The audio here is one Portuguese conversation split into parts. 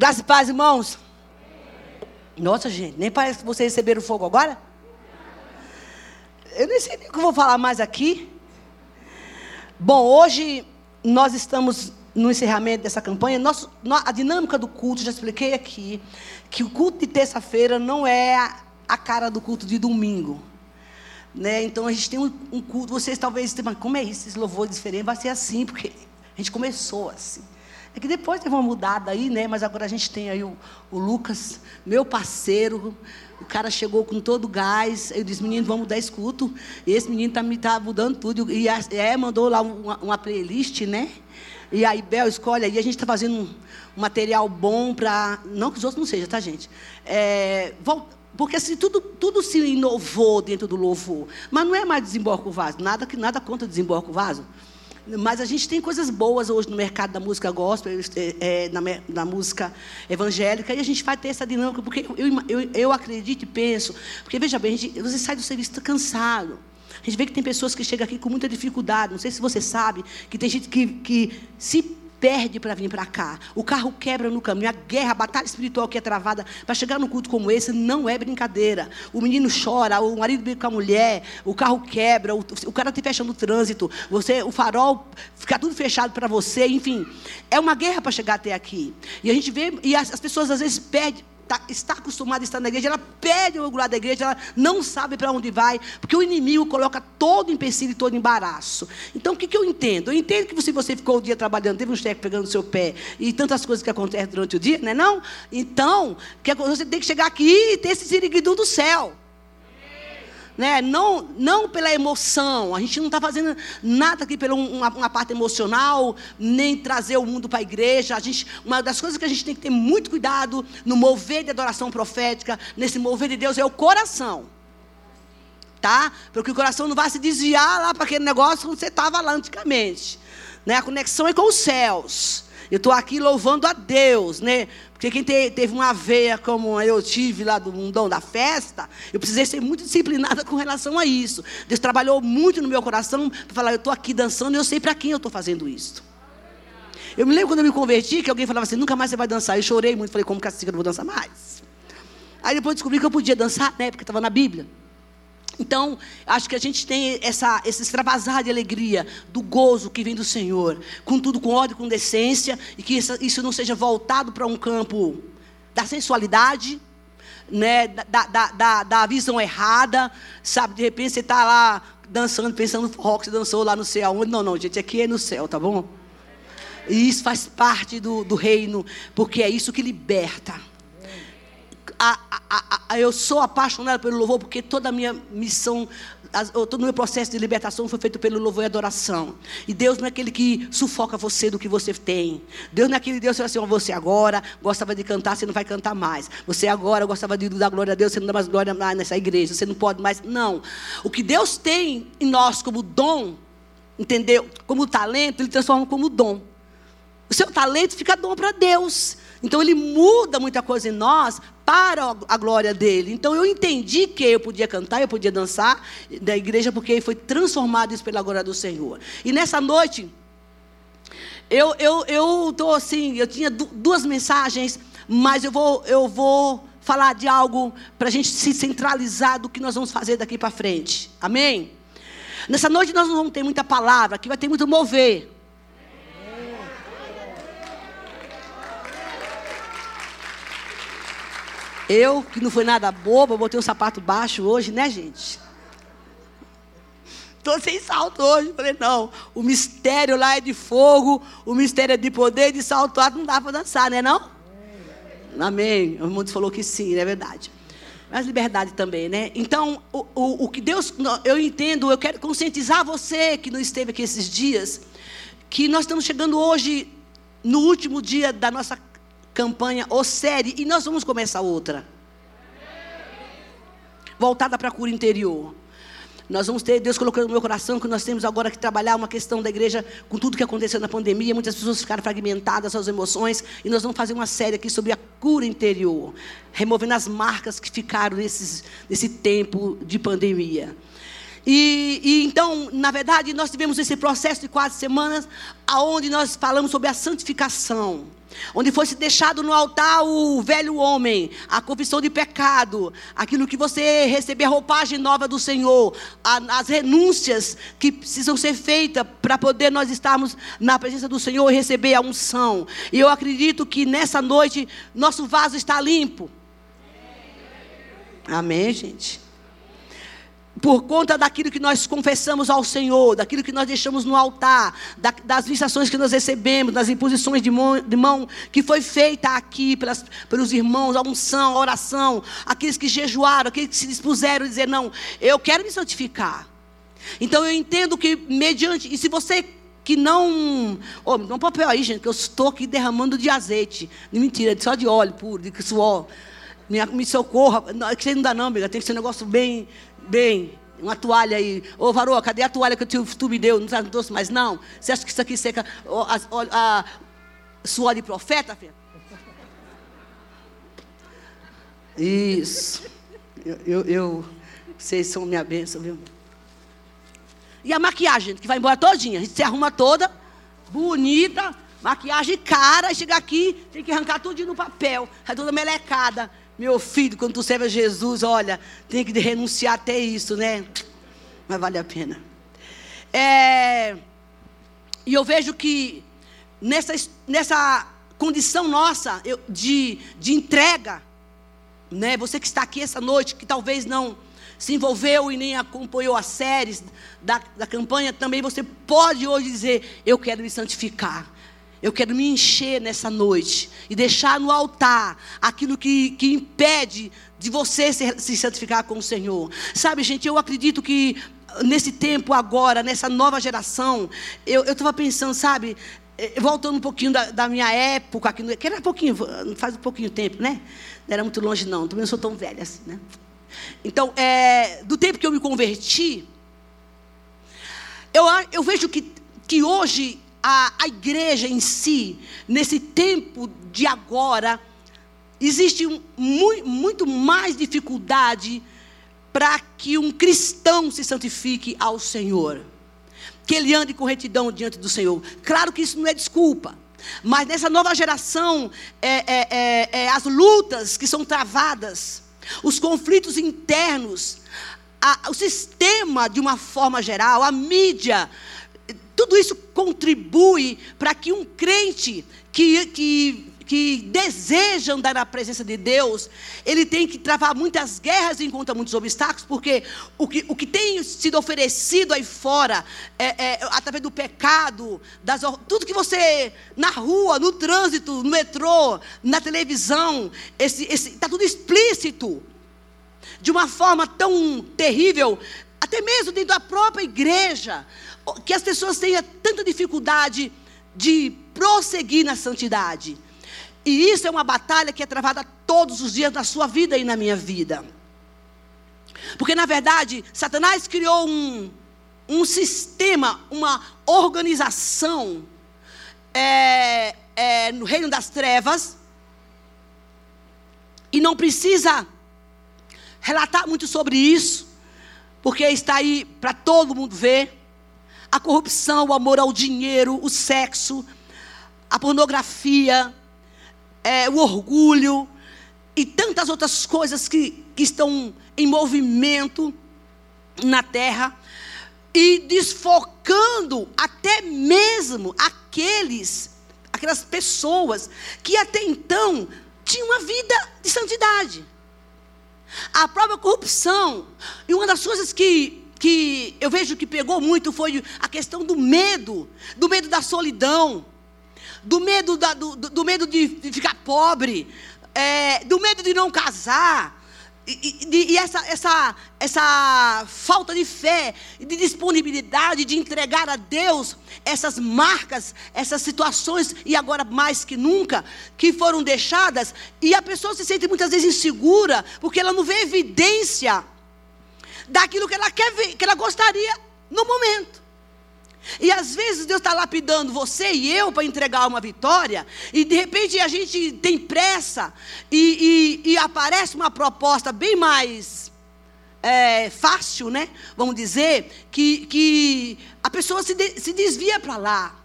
Graças e paz, irmãos. Nossa, gente, nem parece que vocês receberam fogo agora. Eu nem sei nem o que eu vou falar mais aqui. Bom, hoje nós estamos no encerramento dessa campanha. Nosso, a dinâmica do culto, já expliquei aqui, que o culto de terça-feira não é a cara do culto de domingo. Né? Então a gente tem um, um culto, vocês talvez mas como é isso? Esse louvor diferente vai ser assim, porque a gente começou assim. É que depois teve uma mudada aí, né? Mas agora a gente tem aí o, o Lucas, meu parceiro. O cara chegou com todo gás. Eu disse, menino, vamos dar escuto. E esse menino está tá mudando tudo. E a, é, mandou lá uma, uma, playlist, né? E aí, Bel, escolhe aí. A gente está fazendo um, um, material bom para. Não que os outros não sejam, tá, gente? É, porque assim, tudo, tudo se inovou dentro do louvor. Mas não é mais desemboca o vaso. Nada, nada contra desemboca o vaso. Mas a gente tem coisas boas hoje no mercado da música gospel, é, na, na, música evangélica, e a gente vai ter essa dinâmica, porque eu, eu, eu acredito e penso, porque veja bem, gente, você sai do serviço cansado. A gente vê que tem pessoas que chegam aqui com muita dificuldade. Não sei se você sabe que tem gente que, que se perde para vir para cá. O carro quebra no caminho. A guerra, a batalha espiritual que é travada para chegar num culto como esse não é brincadeira. O menino chora, o marido briga com a mulher, o carro quebra, o, o cara te fecha no trânsito, você, o farol fica tudo fechado para você, enfim. É uma guerra para chegar até aqui. E a gente vê, e as, as pessoas às vezes perdem tá, está acostumada a estar na igreja, ela pede o lugar da igreja, ela não sabe para onde vai, porque o inimigo coloca todo empecilho e todo embaraço. Então, o que, que eu entendo? Eu entendo que se você ficou o dia trabalhando, teve um cheque pegando no seu pé, e tantas coisas que acontecem durante o dia, não é não? Então, que você tem que chegar aqui e ter esse siriguidum do céu né? não, não pela emoção. A gente não está fazendo nada aqui pela uma, uma, parte emocional, nem trazer o mundo para a igreja. A gente, uma das coisas que a gente tem que ter muito cuidado no mover de adoração profética, nesse mover de Deus, é o coração. Tá? Porque o coração não vai se desviar lá para aquele negócio como você estava lá antigamente. Né? A conexão é com os céus. Eu estou aqui louvando a Deus, né? Porque quem te, teve uma veia como eu tive lá do mundão da festa, eu precisei ser muito disciplinada com relação a isso. Deus trabalhou muito no meu coração para falar, eu estou aqui dançando e eu sei para quem eu estou fazendo isso. Eu me lembro quando eu me converti, que alguém falava assim, nunca mais você vai dançar. Eu chorei muito, falei, como que assim eu não vou dançar mais? Aí depois descobri que eu podia dançar, né? Porque estava na Bíblia. Então, acho que a gente tem essa, esse extravasar de alegria, do gozo que vem do Senhor, com tudo com ordem, com decência, e que isso, isso não seja voltado para um campo da sensualidade, né, da, da, da, da visão errada, sabe? De repente você está lá dançando, pensando no forró que você dançou lá no céu. Não, não, gente, aqui é no céu, tá bom? E isso faz parte do, do reino, porque é isso que liberta a, a, a, eu sou apaixonada pelo louvor porque toda a minha missão, todo o meu processo de libertação foi feito pelo louvor e adoração. E Deus não é aquele que sufoca você do que você tem. Deus não é aquele Deus que assim, você agora gostava de cantar, você não vai cantar mais. Você agora gostava de dar glória a Deus, você não dá mais glória mais nessa igreja, você não pode mais. Não. O que Deus tem em nós como dom, entendeu? Como talento, Ele transforma como dom. O seu talento fica dom para Deus. Então ele muda muita coisa em nós para a glória dele. Então eu entendi que eu podia cantar, eu podia dançar da igreja porque foi transformado isso pela glória do Senhor. E nessa noite eu eu eu tô assim, eu tinha duas mensagens, mas eu vou eu vou falar de algo para a gente se centralizar do que nós vamos fazer daqui para frente. Amém? Nessa noite nós não vamos ter muita palavra, aqui vai ter muito mover. Eu, que não foi nada boba, botei um sapato baixo hoje, né, gente? Estou sem salto hoje. Falei, não, o mistério lá é de fogo, o mistério é de poder, de salto alto não dá para dançar, né não? Amém. O mundo falou que sim, é verdade. Mas liberdade também, né? Então, o, o, o que Deus, eu entendo, eu quero conscientizar você que não esteve aqui esses dias, que nós estamos chegando hoje no último dia da nossa campanha ou série e nós vamos começar outra. Voltada para a cura interior. Nós vamos ter, Deus colocou no meu coração que nós temos agora que trabalhar uma questão da igreja com tudo que aconteceu na pandemia. Muitas pessoas ficaram fragmentadas, suas emoções. E nós vamos fazer uma série aqui sobre a cura interior, removendo as marcas que ficaram nesses, nesse tempo de pandemia. E, e, então, na verdade, nós tivemos esse processo de quatro semanas, aonde nós falamos sobre a santificação. Onde fosse deixado no altar o velho homem, a confissão de pecado, aquilo que você receber a roupagem nova do Senhor, as renúncias que precisam ser feitas para poder nós estarmos na presença do Senhor e receber a unção. E eu acredito que nessa noite nosso vaso está limpo. Amém, gente? Por conta daquilo que nós confessamos ao Senhor, daquilo que nós deixamos no altar, da, das visitações que nós recebemos, das imposições de mão, de mão que foi feita aqui pelas, pelos irmãos, a unção, a oração, aqueles que jejuaram, aqueles que se dispuseram a dizer: Não, eu quero me santificar. Então eu entendo que, mediante, e se você que não. Oh, dá papel aí, gente, que eu estou aqui derramando de azeite. De mentira, só de óleo puro, de suor. Me, me socorra. Não, é que você não dá, não, amiga. Tem que ser um negócio bem bem, uma toalha aí. Ô, Varô, cadê a toalha que tu, tu me deu? Não trouxe mais, não? Você acha que isso aqui seca a, a, suor de profeta, filho? Isso. Eu, eu, eu, vocês são minha bênção, viu? E a maquiagem, que vai embora todinha. A gente se arruma toda, bonita, maquiagem cara, e chega aqui, tem que arrancar tudo no papel. É toda melecada. Meu filho, quando tu serve a Jesus, olha, tem que renunciar até isso, né? Mas vale a pena. É, e eu vejo que nessa, nessa condição nossa eu, de, de entrega, né? Você que está aqui essa noite, que talvez não se envolveu e nem acompanhou as séries da, da campanha, também você pode hoje dizer: Eu quero me santificar. Eu quero me encher nessa noite e deixar no altar aquilo que, que impede de você se, se santificar com o Senhor. Sabe, gente, eu acredito que nesse tempo agora, nessa nova geração, eu estava pensando, sabe, eh, voltando um pouquinho da, da minha época, que, era pouquinho, faz um pouquinho tempo, né? Não era muito longe, não. Também não sou tão velha assim, né? Então, é, do tempo que eu me converti, eu, eu vejo que, que hoje a, a igreja em si, nesse tempo de agora, existe um, muito, muito mais dificuldade para que um cristão se santifique ao Senhor. Que ele ande com retidão diante do Senhor. Claro que isso não é desculpa. Mas nessa nova geração, é, é, é, é as lutas que são travadas, os conflitos internos, a, o sistema de uma forma geral, a mídia, tudo isso contribui para que um crente que, que, que deseja andar na presença de Deus, ele tem que travar muitas guerras e encontra muitos obstáculos, porque o que, o que tem sido oferecido aí fora, é, é, através do pecado, das, tudo que você, na rua, no trânsito, no metrô, na televisão, está tudo explícito, de uma forma tão terrível, até mesmo dentro da própria igreja que as pessoas tenham tanta dificuldade de prosseguir na santidade. E isso é uma batalha que é travada todos os dias na sua vida e na minha vida. Porque, na verdade, Satanás criou um, um sistema, uma organização é, é, no reino das trevas. E não precisa relatar muito sobre isso, porque está aí para todo mundo ver a corrupção, o amor ao dinheiro, o sexo, a pornografia, é, o orgulho e tantas outras coisas que, que estão em movimento na terra e desfocando até mesmo aqueles, aquelas pessoas que até então tinham uma vida de santidade. A própria corrupção, e uma das coisas que que eu vejo que pegou muito foi a questão do medo, do medo da solidão, do medo, da, do, do, medo de, ficar pobre, é, do medo de não casar. E, e, e, essa, essa, essa falta de fé, de disponibilidade de entregar a Deus essas marcas, essas situações, e agora mais que nunca, que foram deixadas, e a pessoa se sente muitas vezes insegura, porque ela não vê evidência daquilo que ela quer ver, que ela gostaria no momento. E às vezes Deus está lapidando você e eu para entregar uma vitória, e de repente a gente tem pressa, e, e, e aparece uma proposta bem mais é, fácil, né? Vamos dizer, que, que a pessoa se, de, se desvia para lá.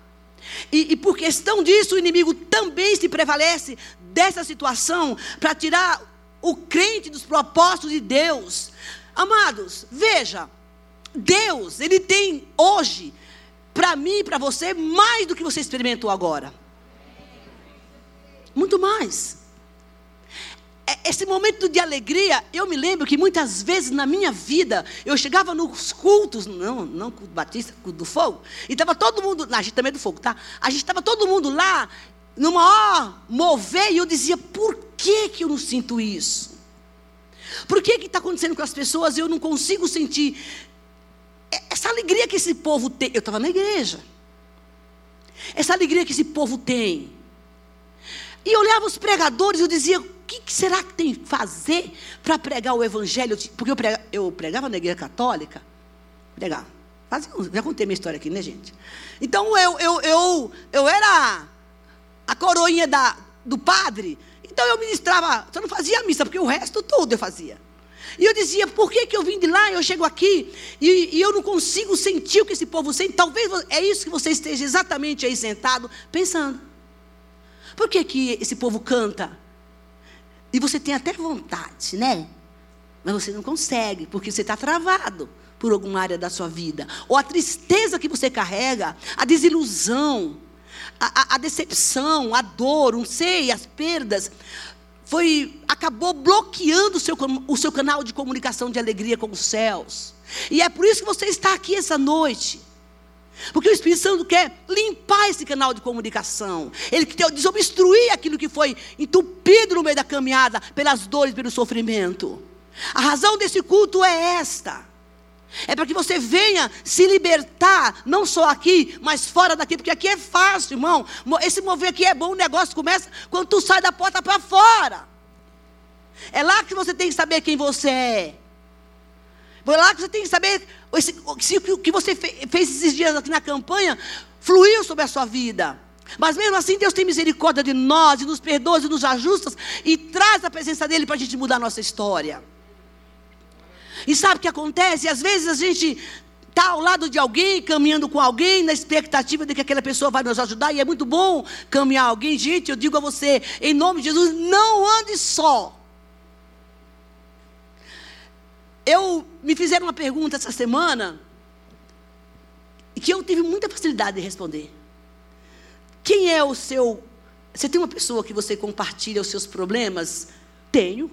E, e por questão disso, o inimigo também se prevalece dessa situação para tirar o crente dos propósitos de Deus. Amados, veja, Deus, Ele tem hoje, para mim e para você, mais do que você experimentou agora. Muito mais. É, esse momento de alegria, eu me lembro que muitas vezes na minha vida, eu chegava nos cultos, não, não culto batista, culto do fogo, e estava todo mundo, a gente também é do fogo, tá? A gente estava todo mundo lá, no maior mover, e eu dizia, por que, que eu não sinto isso? Por que está acontecendo com as pessoas eu não consigo sentir essa alegria que esse povo tem? Eu estava na igreja. Essa alegria que esse povo tem. E eu olhava os pregadores e eu dizia, o que, que, será que tem que fazer para pregar o evangelho? Porque eu pregava, eu pregava na igreja católica. Pregava. Já contei minha história aqui, né, gente? Então eu, eu, eu, eu era a coroinha da, do padre. Então eu ministrava, só não fazia missa, porque o resto todo eu fazia. E eu dizia, por que, que eu vim de lá, eu chego aqui e, e, eu não consigo sentir o que esse povo sente? Talvez é isso que você esteja exatamente aí sentado pensando. Por que, que esse povo canta? E você tem até vontade, né? Mas você não consegue, porque você está travado por alguma área da sua vida. Ou a tristeza que você carrega, a desilusão, a, a, a decepção, a dor, não sei, as perdas, foi acabou bloqueando o seu, o seu canal de comunicação de alegria com os céus. E é por isso que você está aqui essa noite. Porque o Espírito Santo quer limpar esse canal de comunicação. Ele quer desobstruir aquilo que foi entupido no meio da caminhada pelas dores, pelo sofrimento. A razão desse culto é esta. É para que você venha se libertar, não só aqui, mas fora daqui, porque aqui é fácil, irmão. Esse mover aqui é bom, o negócio começa quando tu sai da porta para fora. É lá que você tem que saber quem você é. É lá que você tem que saber se o que você fez esses dias aqui na campanha fluiu sobre a sua vida. Mas mesmo assim, Deus tem misericórdia de nós, e nos perdoa, e nos ajusta, e traz a presença dEle para a gente mudar a nossa história. E sabe o que acontece? Às vezes a gente está ao lado de alguém, caminhando com alguém, na expectativa de que aquela pessoa vai nos ajudar, e é muito bom caminhar alguém. Gente, eu digo a você, em nome de Jesus, não ande só. Eu me fizeram uma pergunta essa semana que eu tive muita facilidade de responder. Quem é o seu. Você tem uma pessoa que você compartilha os seus problemas? Tenho.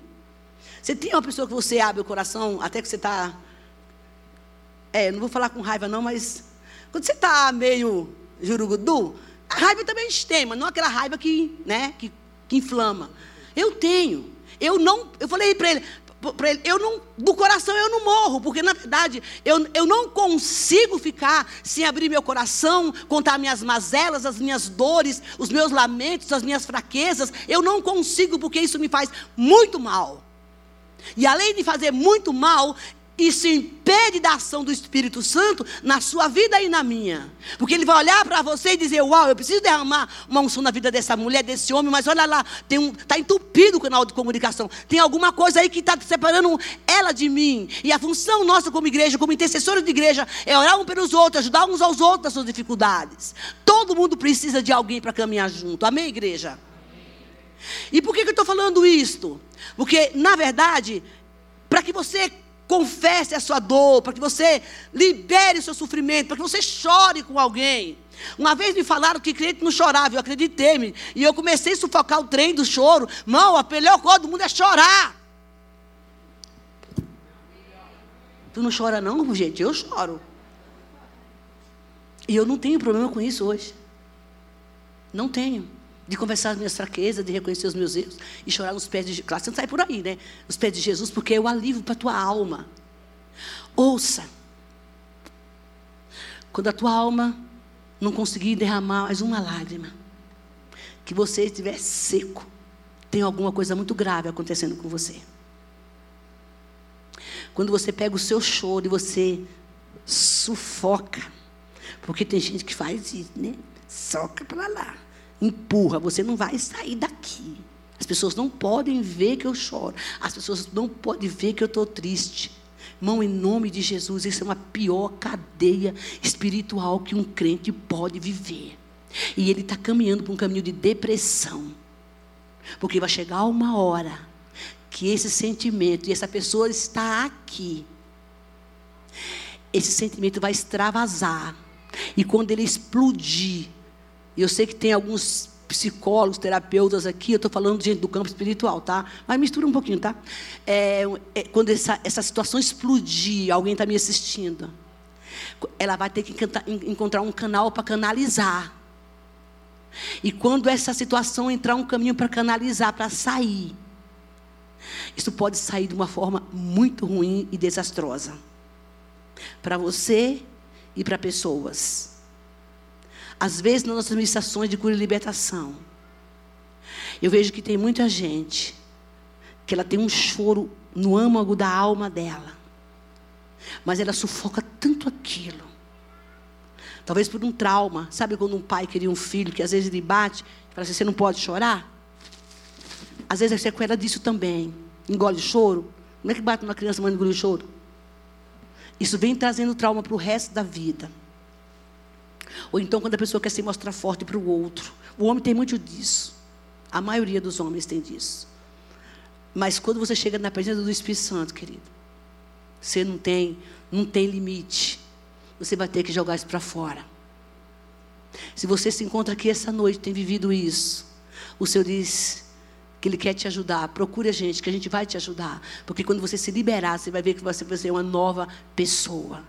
Você tem uma pessoa que você abre o coração, até que você está. É, não vou falar com raiva, não, mas. Quando você está meio jurugudu, a raiva também gente tem, mas não aquela raiva que, né, que, que inflama. Eu tenho. Eu não. Eu falei para ele, ele, eu não, do coração eu não morro, porque na verdade eu, eu não consigo ficar sem abrir meu coração, contar minhas mazelas, as minhas dores, os meus lamentos, as minhas fraquezas. Eu não consigo, porque isso me faz muito mal. E além de fazer muito mal, isso impede da ação do Espírito Santo na sua vida e na minha. Porque ele vai olhar para você e dizer: Uau, eu preciso derramar uma unção na vida dessa mulher, desse homem, mas olha lá, está um, tá entupido o canal de comunicação. Tem alguma coisa aí que está separando ela de mim. E a função nossa como igreja, como intercessores de igreja, é orar um pelos outros, ajudar uns aos outros nas suas dificuldades. Todo mundo precisa de alguém para caminhar junto. Amém, igreja? E por que, que eu estou falando isto? Porque, na verdade, para que você confesse a sua dor, para que você libere o seu sofrimento, para que você chore com alguém. Uma vez me falaram que crente não chorava, eu acreditei-me. E eu comecei a sufocar o trem do choro. Não, a melhor coisa do mundo é chorar. Tu não chora não, gente? Eu choro. E eu não tenho problema com isso hoje. Não tenho de confessar as minhas fraquezas, de reconhecer os meus erros e chorar nos pés de Jesus. Claro, você não sai por aí, né? Nos pés de Jesus, porque é o alívio para a tua alma. Ouça. Quando a tua alma não conseguir derramar mais uma lágrima, que você estiver seco, tem alguma coisa muito grave acontecendo com você. Quando você pega o seu choro e você sufoca, porque tem gente que faz isso, né? Soca para lá empurra, você não vai sair daqui. As pessoas não podem ver que eu choro. As pessoas não podem ver que eu estou triste. Mão em nome de Jesus, isso é uma pior cadeia espiritual que um crente pode viver. E ele está caminhando para um caminho de depressão. Porque vai chegar uma hora que esse sentimento, e essa pessoa está aqui, esse sentimento vai extravasar. E quando ele explodir, eu sei que tem alguns psicólogos, terapeutas aqui, eu estou falando de gente do campo espiritual, tá? Mas mistura um pouquinho, tá? É, é, quando essa, essa situação explodir, alguém está me assistindo, ela vai ter que encontrar um canal para canalizar. E quando essa situação entrar um caminho para canalizar, para sair, isso pode sair de uma forma muito ruim e desastrosa para você e para pessoas. Às vezes, nas nossas ministrações de cura e libertação, eu vejo que tem muita gente que ela tem um choro no âmago da alma dela, mas ela sufoca tanto aquilo. Talvez por um trauma. Sabe quando um pai queria um filho, que às vezes ele bate, fala assim: você não pode chorar? Às vezes é sequela disso também. Engole choro. Como é que bate uma criança, mãe engole choro? Isso vem trazendo trauma para o resto da vida. Ou então quando a pessoa quer se mostrar forte para o outro. O homem tem muito disso. A maioria dos homens tem disso. Mas quando você chega na presença do Espírito Santo, querido, você não tem, não tem limite. Você vai ter que jogar isso para fora. Se você se encontra aqui essa noite, tem vivido isso, o Senhor diz que Ele quer te ajudar. Procure a gente, que a gente vai te ajudar. Porque quando você se liberar, você vai ver que você vai ser uma nova pessoa.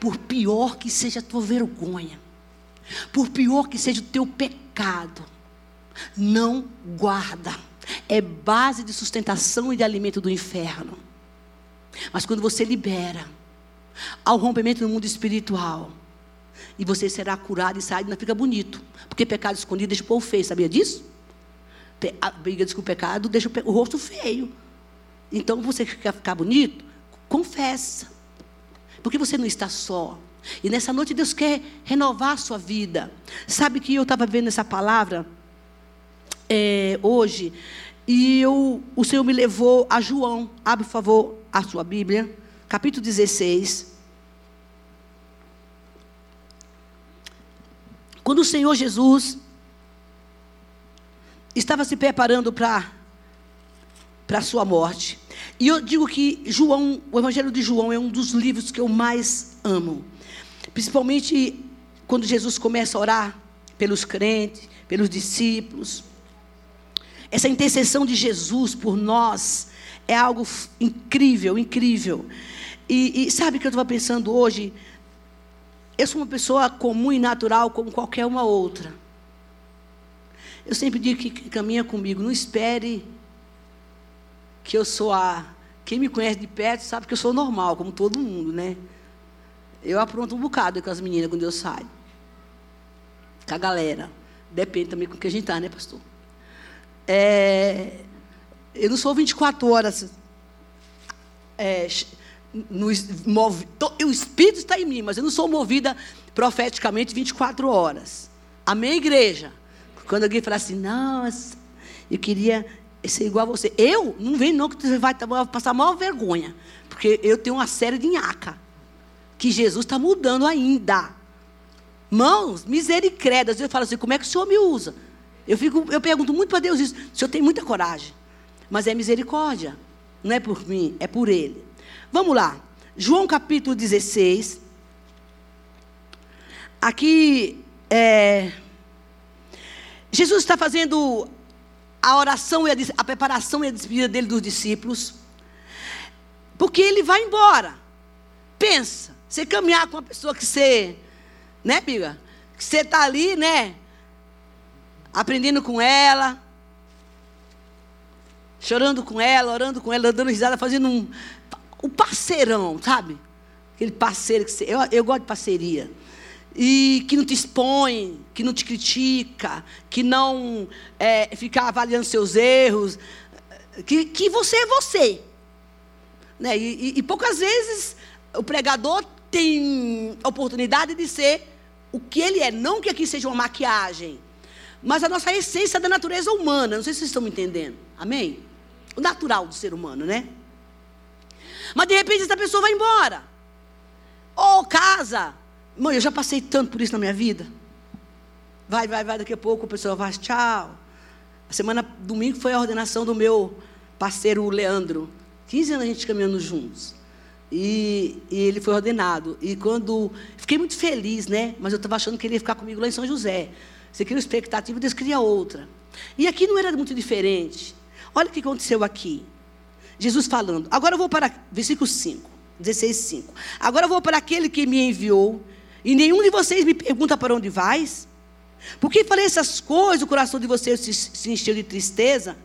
Por pior que seja a tua vergonha, por pior que seja o teu pecado, não guarda. É base de sustentação e de alimento do inferno. Mas quando você libera, ao rompimento no mundo espiritual, e você será curado e sai, não fica bonito. Porque pecado escondido deixa o povo feio, sabia disso? A briga com o pecado deixa o rosto feio. Então você quer ficar bonito? Confessa. Porque você não está só. E nessa noite Deus quer renovar a sua vida. Sabe que eu estava vendo essa palavra é, hoje e eu, o Senhor me levou a João. Abre, por favor, a sua Bíblia. Capítulo 16. Quando o Senhor Jesus estava se preparando para para a sua morte. E eu digo que João, o Evangelho de João é um dos livros que eu mais amo. Principalmente quando Jesus começa a orar pelos crentes, pelos discípulos. Essa intercessão de Jesus por nós é algo incrível, incrível. E, e sabe o que eu estava pensando hoje? Eu sou uma pessoa comum e natural como qualquer uma outra. Eu sempre digo que caminha comigo, não espere que eu sou a. Quem me conhece de perto sabe que eu sou normal, como todo mundo, né? Eu apronto um bocado com as meninas quando eu saio. Com a galera. Depende também com que a gente está, né, pastor? É, eu não sou 24 horas. É, no, o Espírito está em mim, mas eu não sou movida profeticamente 24 horas. Amém, igreja? Quando alguém fala assim, nossa, eu queria ser igual a você. Eu não venho não, que você vai passar a maior vergonha. Porque eu tenho uma série de nhaca. Que Jesus está mudando ainda. Mãos, misericórdia. Eu falo assim, como é que o Senhor me usa? Eu, fico, eu pergunto muito para Deus isso. O Senhor tem muita coragem. Mas é misericórdia. Não é por mim, é por Ele. Vamos lá. João capítulo 16. Aqui, é, Jesus está fazendo a oração e a, a preparação e a despedida dele dos discípulos. Porque ele vai embora. Pensa, você caminhar com uma pessoa que você, né, amiga? Que você está ali, né? Aprendendo com ela, chorando com ela, orando com ela, dando risada, fazendo um, um parceirão, sabe? Aquele parceiro que você. Eu, eu gosto de parceria e que não te expõe, que não te critica, que não é, fica avaliando seus erros, que, que você é você. Né? E, e, e poucas vezes o pregador tem oportunidade de ser o que ele é, não que aqui seja uma maquiagem, mas a nossa essência da natureza humana. Não sei se vocês estão me entendendo. Amém? O natural do ser humano, né? Mas de repente essa pessoa vai embora. Ou casa. Mãe, eu já passei tanto por isso na minha vida. Vai, vai, vai, daqui a pouco a pessoa vai, tchau. A semana, domingo, foi a ordenação do meu parceiro Leandro. 15 anos a gente caminhando juntos. E, e, ele foi ordenado. E quando. Fiquei muito feliz, né? Mas eu estava achando que ele ia ficar comigo lá em São José. Você cria uma expectativa, Deus cria outra. E aqui não era muito diferente. Olha o que aconteceu aqui. Jesus falando. Agora eu vou para. Versículo 5. 16, 5. Agora eu vou para aquele que me enviou. E nenhum de vocês me pergunta para onde vais. Porque falei essas coisas, o coração de vocês se, se encheu de tristeza.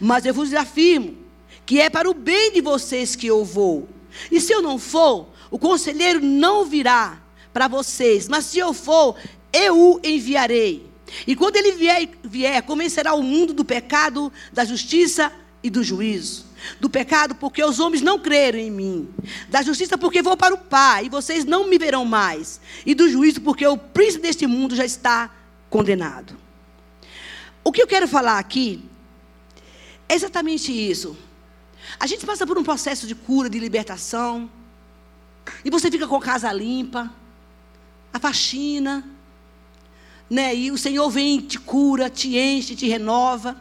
Mas eu vos afirmo que é para o bem de vocês que eu vou. E se eu não for, o conselheiro não virá para vocês. Mas se eu for, eu o enviarei. E quando ele vier, vier, começará o mundo do pecado, da justiça e do juízo. Do pecado, porque os homens não creram em mim. Da justiça, porque vou para o Pai, e vocês não me verão mais. E do juízo, porque o príncipe deste mundo já está condenado. O que eu quero falar aqui é exatamente isso. A gente passa por um processo de cura, de libertação, e você fica com a casa limpa, a faxina, né? E o Senhor vem, te cura, te enche, te renova.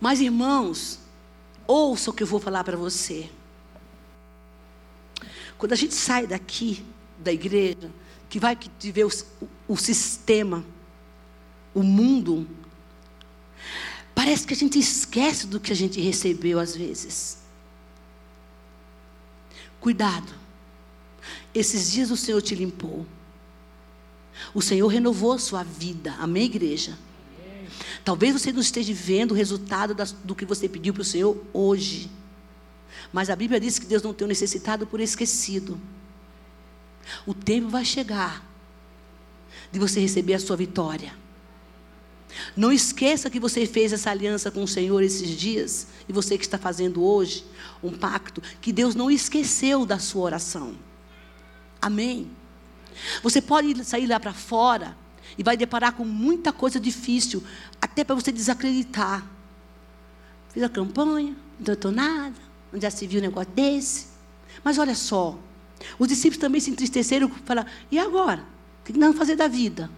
Mas irmãos, ouça o que eu vou falar para você. Quando a gente sai daqui da igreja, que vai ver o, o sistema, o mundo, parece que a gente esquece do que a gente recebeu às vezes. Cuidado. Esses dias o Senhor te limpou. O Senhor renovou a sua vida. Amém, igreja? Talvez você não esteja vendo o resultado do que você pediu para o Senhor hoje. Mas a Bíblia diz que Deus não tem o necessitado por esquecido. O tempo vai chegar de você receber a sua vitória. Não esqueça que você fez essa aliança com o Senhor esses dias, e você que está fazendo hoje um pacto, que Deus não esqueceu da sua oração. Amém. Você pode sair lá para fora e vai deparar com muita coisa difícil, até para você desacreditar. Fiz a campanha, não adiantou nada, onde já se viu um negócio desse. Mas olha só, os discípulos também se entristeceram falaram: e agora? O que nós vamos fazer da vida?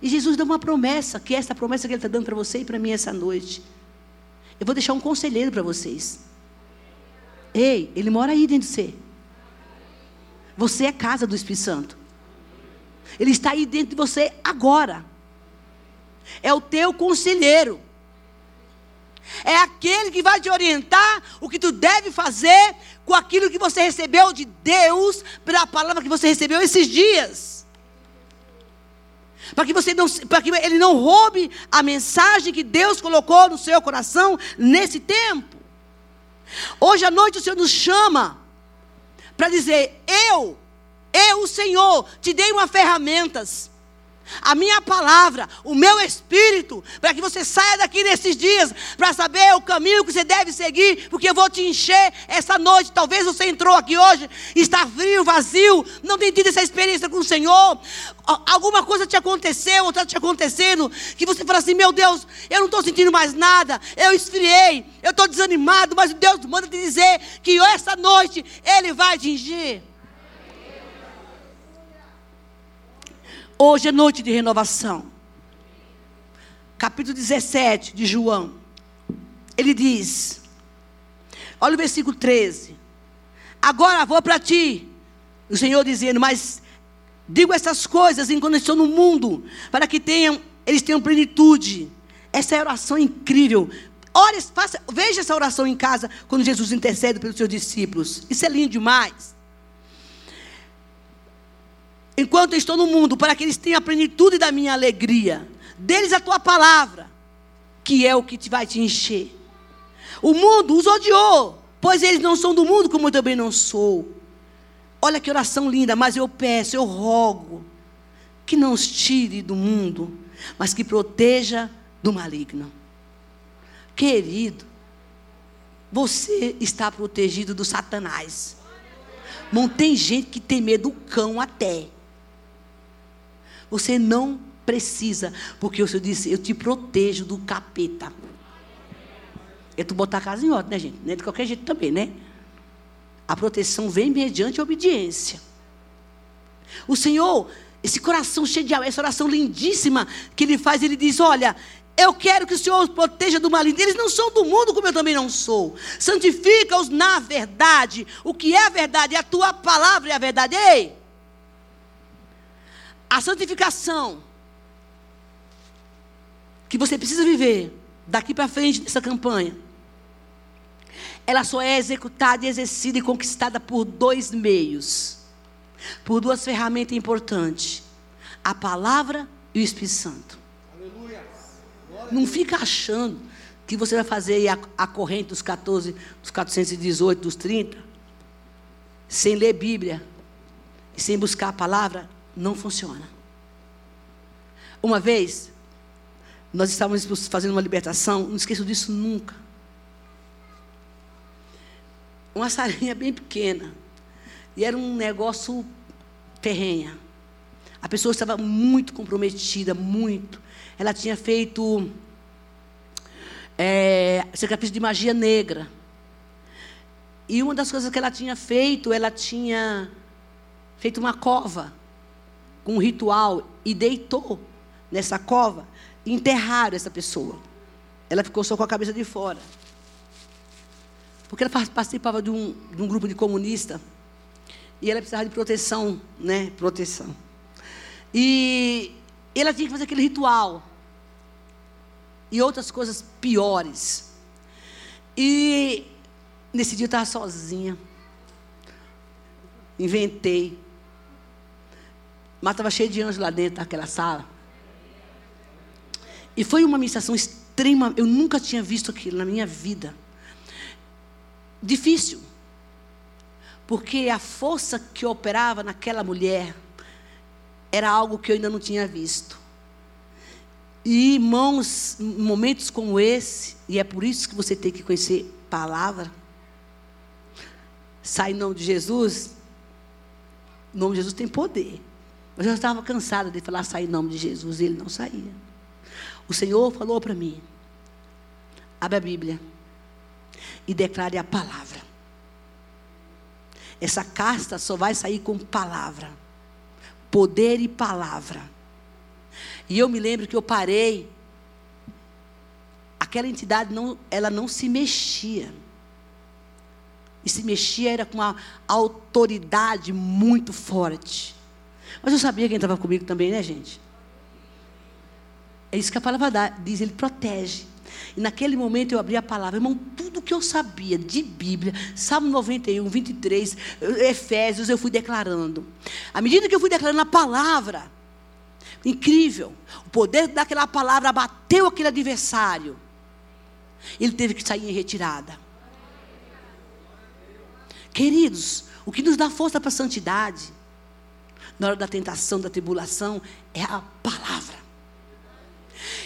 E Jesus deu uma promessa, que é essa promessa que Ele está dando para você e para mim essa noite. Eu vou deixar um conselheiro para vocês. Ei, ele mora aí dentro de você. Você é casa do Espírito Santo. Ele está aí dentro de você agora. É o teu conselheiro. É aquele que vai te orientar o que tu deve fazer com aquilo que você recebeu de Deus, pela palavra que você recebeu esses dias. Para que você não, para que ele não roube a mensagem que Deus colocou no seu coração nesse tempo. Hoje à noite o Senhor nos chama para dizer: eu, eu, o Senhor, te dei uma ferramentas a minha palavra, o meu espírito, para que você saia daqui nesses dias, para saber o caminho que você deve seguir, porque eu vou te encher essa noite. Talvez você entrou aqui hoje, está frio, vazio, não tem tido essa experiência com o Senhor. Alguma coisa te aconteceu, ou está te acontecendo, que você fala assim: meu Deus, eu não estou sentindo mais nada, eu esfriei, eu estou desanimado, mas Deus manda te dizer que essa noite Ele vai te encher. Hoje é noite de renovação. Capítulo 17 de João. Ele diz: Olha o versículo 13. Agora vou para ti. O Senhor dizendo: Mas digo essas coisas enquanto estou no mundo, para que tenham, eles tenham plenitude. Essa é a oração incrível. Ore, faça, veja essa oração em casa quando Jesus intercede pelos seus discípulos. Isso é lindo demais enquanto estou no mundo, para que eles tenham a plenitude da minha alegria. Deles a tua palavra, que é o que te vai te encher. O mundo os odiou, pois eles não são do mundo, como eu também não sou. Olha que oração linda, mas eu peço, eu rogo, que não os tire do mundo, mas que proteja do maligno. Querido, você está protegido do Satanás. Não tem gente que tem medo do cão até. Você não precisa, porque o Senhor disse: Eu te protejo do capeta. É tu botar a casa em ordem, né, gente? Não é de qualquer jeito também, né? A proteção vem mediante a obediência. O Senhor, esse coração cheio de amor, essa oração lindíssima que ele faz, ele diz: Olha, eu quero que o Senhor os proteja do maligno. Eles não são do mundo, como eu também não sou. Santifica-os na verdade. O que é a verdade? A tua palavra é a verdade. Ei! A santificação que você precisa viver daqui para frente nessa campanha, ela só é executada, exercida e conquistada por dois meios, por duas ferramentas importantes: a palavra e o Espírito Santo. Não fica achando que você vai fazer a, a corrente dos 14, dos 418, dos 30, sem ler Bíblia e sem buscar a palavra, não funciona. Uma vez, nós estávamos fazendo uma libertação, não esqueço disso nunca. Uma salinha bem pequena. E era um negócio ferrenha. A pessoa estava muito comprometida, muito. Ela tinha feito é, de magia negra. E uma das coisas que ela tinha feito, ela tinha feito uma cova com um ritual e deitou nessa cova enterraram essa pessoa. Ela ficou só com a cabeça de fora. Porque ela participava de um, de um grupo de comunista e ela precisava de proteção, né? Proteção. E ela tinha que fazer aquele ritual. E outras coisas piores. E nesse dia eu estava sozinha. Inventei. Mas estava cheio de anjos lá dentro daquela sala. E foi uma ministração extrema. Eu nunca tinha visto aquilo na minha vida. Difícil. Porque a força que operava naquela mulher era algo que eu ainda não tinha visto. E irmãos, momentos como esse, e é por isso que você tem que conhecer palavra. Sai em nome de Jesus. O nome de Jesus tem poder. Mas eu estava cansada de falar sai em nome de Jesus, e ele não saía. O Senhor falou para mim: abra a Bíblia e declare a palavra. Essa casta só vai sair com palavra poder e palavra. E eu me lembro que eu parei. Aquela entidade não, ela não se mexia. E se mexia era com uma autoridade muito forte. Mas eu sabia quem estava comigo também, né, gente? É isso que a palavra diz, ele protege. E naquele momento eu abri a palavra, irmão, tudo que eu sabia de Bíblia, Salmo 91, 23, Efésios, eu fui declarando. À medida que eu fui declarando a palavra, incrível, o poder daquela palavra abateu aquele adversário. Ele teve que sair em retirada. Queridos, o que nos dá força para a santidade, na hora da tentação, da tribulação, é a palavra.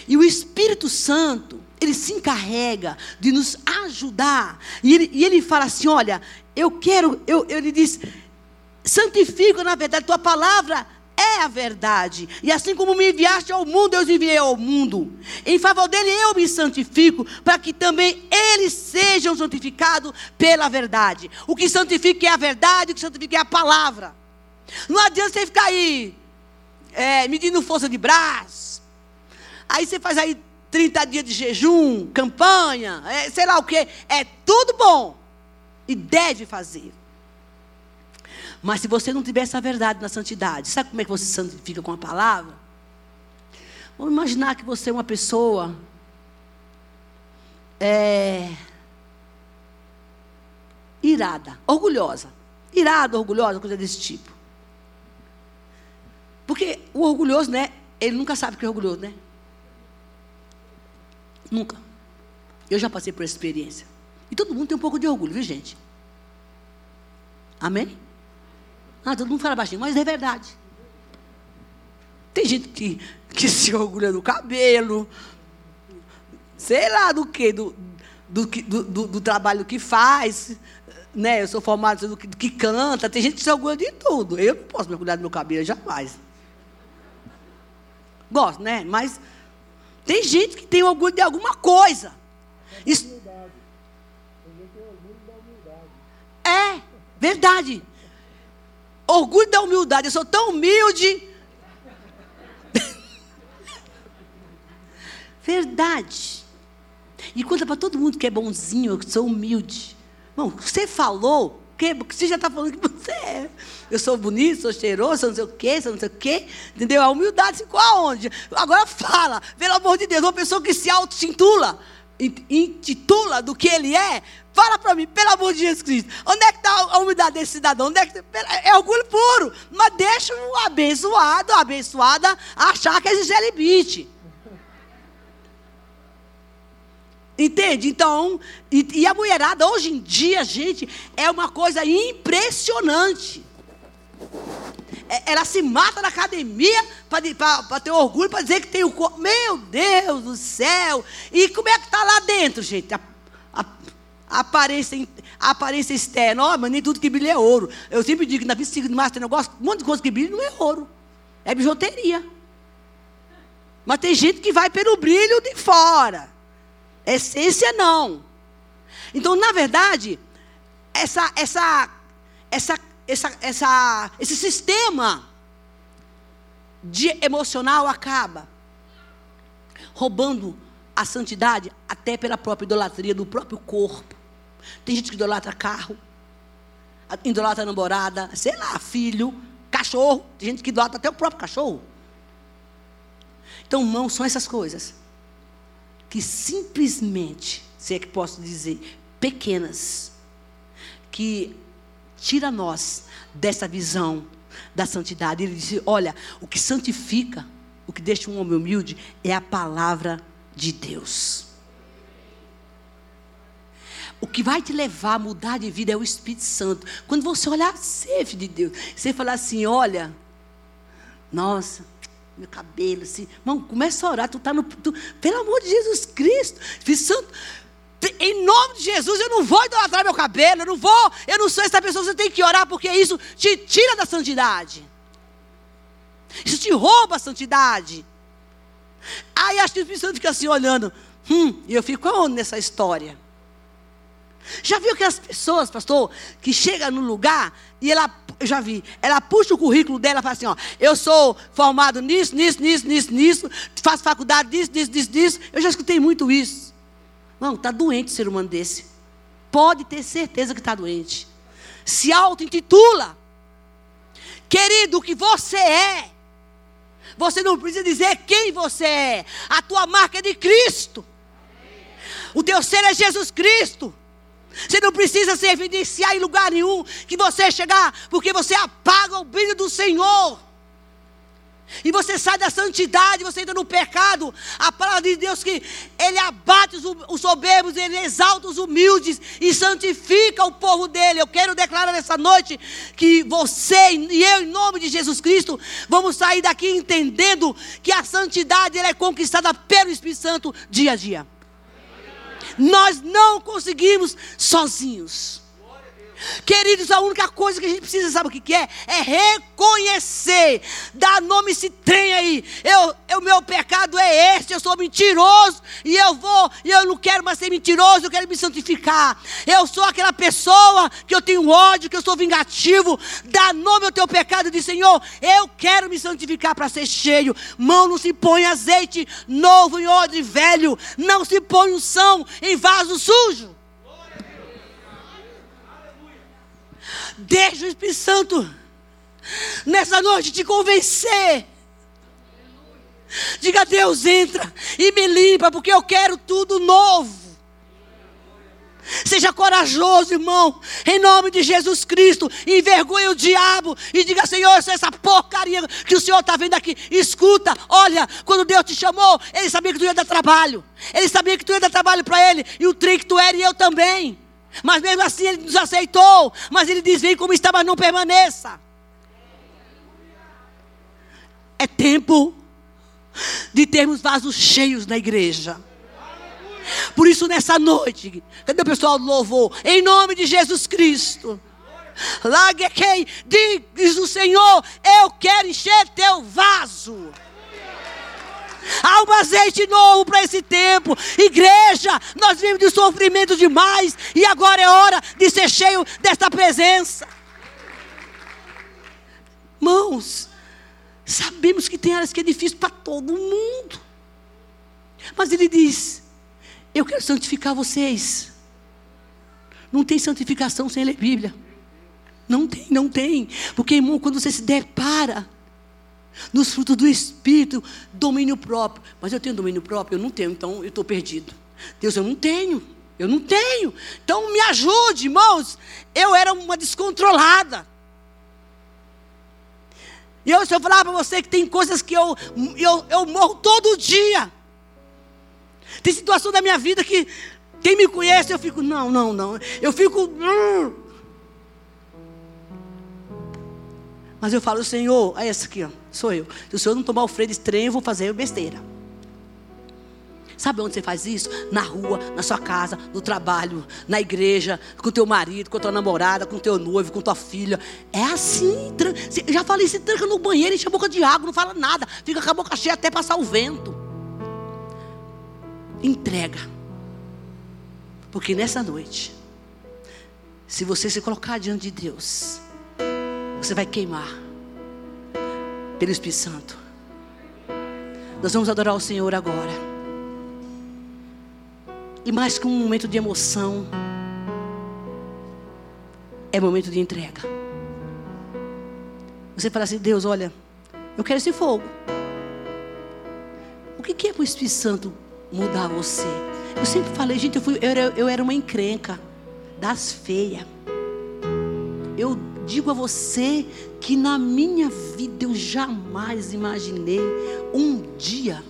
E o Espírito Santo, ele se encarrega de nos ajudar. E ele, e ele fala assim: olha, eu quero, eu, ele diz, santifica na verdade, tua palavra é a verdade. E assim como me enviaste ao mundo, eu os enviei ao mundo. Em favor dele eu me santifico, para que também eles sejam santificados pela verdade. O que santifica é a verdade, o que santifica é a palavra. Não adianta você ficar aí é, medindo força de braço. Aí você faz aí 30 dias de jejum, campanha, é, sei lá o que. É tudo bom. E deve fazer. Mas se você não tiver essa verdade na santidade, sabe como é que você se santifica com a palavra? Vamos imaginar que você é uma pessoa. É, irada, orgulhosa. Irada, orgulhosa, coisa desse tipo. Porque o orgulhoso, né? Ele nunca sabe que é orgulhoso, né? Nunca. Eu já passei por essa experiência. E todo mundo tem um pouco de orgulho, viu, gente? Amém? Ah, todo mundo fala baixinho, mas é verdade. Tem gente que, que se orgulha do cabelo, sei lá do que, do, do, do, do, trabalho que faz. Né? Eu sou formado do que, do que canta. Tem gente que se orgulha de tudo. Eu não posso me orgulhar do meu cabelo, jamais. Gosto, né? Mas tem gente que tem orgulho de alguma coisa. Isso... É. Verdade. Orgulho da humildade. Eu sou tão humilde. verdade. E conta para todo mundo que é bonzinho, que sou humilde. Bom, você falou, que você já está falando que você é. Eu sou bonito, sou cheiroso, não sei o quê, não sei o quê. Entendeu? A humildade ficou aonde? Agora fala, pelo amor de Deus, uma pessoa que se auto-intitula, intitula do que ele é, fala para mim, pelo amor de Jesus Cristo, onde é que está a humildade desse cidadão? Onde é, que, é orgulho puro, mas deixa o abençoado, a abençoada, achar que é gelibite. Entende? Então, e, e, a mulherada hoje em dia, gente, é uma coisa impressionante. É, ela se mata na academia para ter orgulho, para dizer que tem o corpo. Meu Deus do céu! E como é que está lá dentro, gente? A, a, a aparência, a aparência externa. Oh, mas nem tudo que brilha é ouro. Eu sempre digo que na vida de Márcio tem negócio, um monte de coisa que brilha não é ouro. É bijuteria. Mas tem gente que vai pelo brilho de fora. Essência não. Então, na verdade, essa, essa, essa, essa, essa, esse sistema de emocional acaba roubando a santidade até pela própria idolatria do próprio corpo. Tem gente que idolatra carro, idolatra namorada, sei lá, filho, cachorro. Tem gente que idolatra até o próprio cachorro. Então, mãos são essas coisas que simplesmente, se é que posso dizer, pequenas, que tira nós dessa visão da santidade. Ele disse: Olha, o que santifica, o que deixa um homem humilde, é a palavra de Deus. O que vai te levar a mudar de vida é o Espírito Santo. Quando você olhar, ser filho de Deus, você falar assim: Olha, nossa, meu cabelo, assim. Irmão, começa a orar. Tu tá no. Tu, pelo amor de Jesus Cristo. Espírito Santo. Em nome de Jesus, eu não vou idolatrar meu cabelo, eu não vou, eu não sou essa pessoa, você tem que orar, porque isso te tira da santidade. Isso te rouba a santidade. Aí acho que o Espírito Santo fica assim olhando. Hum, e eu fico aonde nessa história? Já viu aquelas pessoas, pastor, que chega no lugar e ela, eu já vi, ela puxa o currículo dela e fala assim: ó, eu sou formado nisso, nisso, nisso, nisso, nisso, faço faculdade disso, disso, disso, disso. Eu já escutei muito isso. Não, está doente ser humano desse. Pode ter certeza que está doente. Se auto-intitula. Querido, o que você é. Você não precisa dizer quem você é. A tua marca é de Cristo. O teu ser é Jesus Cristo. Você não precisa se evidenciar em lugar nenhum que você chegar, porque você apaga o brilho do Senhor. E você sai da santidade, você entra no pecado. A palavra de Deus que Ele abate os, os soberbos, Ele exalta os humildes e santifica o povo dele. Eu quero declarar nessa noite que você e eu, em nome de Jesus Cristo, vamos sair daqui entendendo que a santidade ela é conquistada pelo Espírito Santo dia a dia. Nós não conseguimos sozinhos. Queridos, a única coisa que a gente precisa, sabe o que, que é? É reconhecer. Dar nome esse trem aí. Eu, o meu pecado é este, eu sou mentiroso. E eu vou, e eu não quero mais ser mentiroso, eu quero me santificar. Eu sou aquela pessoa que eu tenho ódio, que eu sou vingativo. Dá nome ao teu pecado e diz, Senhor, eu quero me santificar para ser cheio. Mão não se põe azeite novo em odre velho. Não se põe unção em vaso sujo. Deixa o Espírito Santo nessa noite te convencer. Diga, Deus, entra e me limpa, porque eu quero tudo novo. Seja corajoso, irmão, em nome de Jesus Cristo. Envergonhe o diabo e diga: Senhor, essa porcaria que o Senhor está vendo aqui. Escuta, olha, quando Deus te chamou, Ele sabia que tu ia dar trabalho. Ele sabia que tu ia dar trabalho para Ele. E o trem que tu era e eu também. Mas mesmo assim ele nos aceitou. Mas ele diz: vem como está, mas não permaneça. É tempo de termos vasos cheios na igreja. Por isso, nessa noite, cadê o pessoal do louvor? Em nome de Jesus Cristo. Largue quem diz o Senhor: Eu quero encher teu vaso. Há um azeite novo para esse tempo. Igreja, nós vimos de sofrimento demais. E agora é hora de ser cheio desta presença. Mãos, sabemos que tem áreas que é difícil para todo mundo. Mas ele diz: Eu quero santificar vocês. Não tem santificação sem ler Bíblia. Não tem, não tem. Porque, irmão, quando você se depara nos frutos do Espírito, domínio próprio. Mas eu tenho domínio próprio? Eu não tenho, então eu estou perdido. Deus, eu não tenho. Eu não tenho. Então me ajude, irmãos. Eu era uma descontrolada. E eu, se eu falar para você que tem coisas que eu, eu, eu morro todo dia. Tem situação da minha vida que quem me conhece, eu fico, não, não, não. Eu fico. Hum. Mas eu falo, Senhor, é essa aqui, ó, sou eu. Se o Senhor não tomar o freio de trem, eu vou fazer besteira. Sabe onde você faz isso? Na rua, na sua casa, no trabalho, na igreja, com teu marido, com tua namorada, com teu noivo, com tua filha. É assim. Já falei, se tranca no banheiro, enche a boca de água, não fala nada. Fica com a boca cheia até passar o vento. Entrega. Porque nessa noite, se você se colocar diante de Deus, você vai queimar pelo Espírito Santo. Nós vamos adorar o Senhor agora. E mais que um momento de emoção, é momento de entrega. Você fala assim: Deus, olha, eu quero esse fogo. O que é para o Espírito Santo mudar você? Eu sempre falei, gente, eu, fui, eu, era, eu era uma encrenca das feias. Eu digo a você que na minha vida eu jamais imaginei um dia,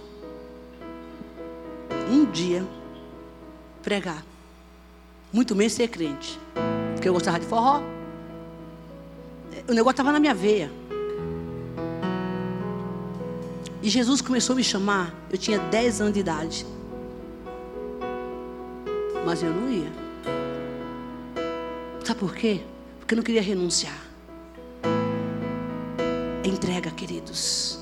um dia, pregar. Muito menos ser crente. Porque eu gostava de forró. O negócio estava na minha veia. E Jesus começou a me chamar, eu tinha 10 anos de idade. Mas eu não ia. Sabe por quê? Eu não queria renunciar. Entrega, queridos.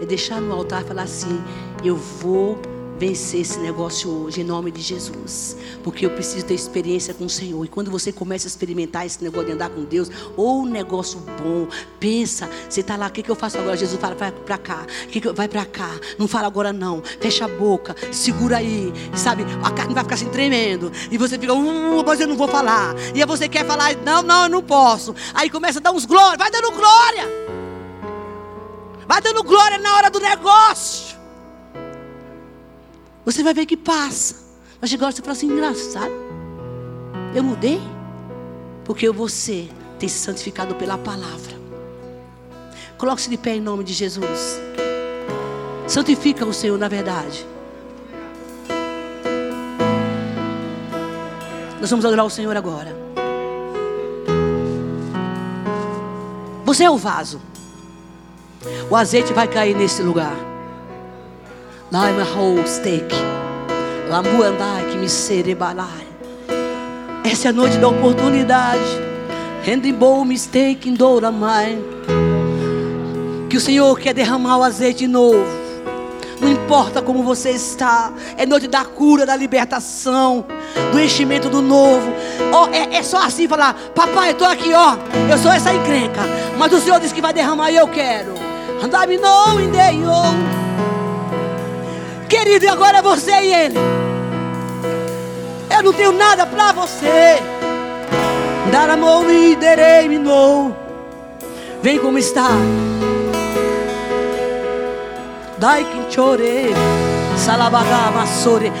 É deixar no altar e falar assim: eu vou vencer esse negócio hoje, em nome de Jesus. Porque eu preciso ter experiência com o Senhor. E quando você começa a experimentar esse negócio de andar com Deus, ou um negócio bom, pensa, você está lá, o que, que eu faço agora? Jesus fala, vai para cá, que que, vai para cá, não fala agora não, fecha a boca, segura aí, sabe? A carne vai ficar assim tremendo. E você fica, uh, mas eu não vou falar. E aí você quer falar, não, não, eu não posso. Aí começa a dar uns glória, vai dando glória. Vai dando glória na hora do negócio. Você vai ver que passa. Mas agora você fala assim, engraçado. Eu mudei? Porque você tem se santificado pela palavra. Coloque-se de pé em nome de Jesus. Santifica o Senhor na verdade. Nós vamos adorar o Senhor agora. Você é o vaso. O azeite vai cair nesse lugar. Laima steak. Lamuandai que me serebalai. Essa é a noite da oportunidade. Rendibou mistake doura mais. Que o Senhor quer derramar o azeite novo. Não importa como você está. É noite da cura, da libertação, do enchimento do novo. Oh, é, é só assim falar: Papai, estou aqui, ó. Eu sou essa encrenca. Mas o Senhor disse que vai derramar e eu quero. Andai-me não, indeio. Querido, e agora é você e ele. Eu não tenho nada para você. Dar amor e derei no. Vem como está. Dai que chore. Salabagá, massore.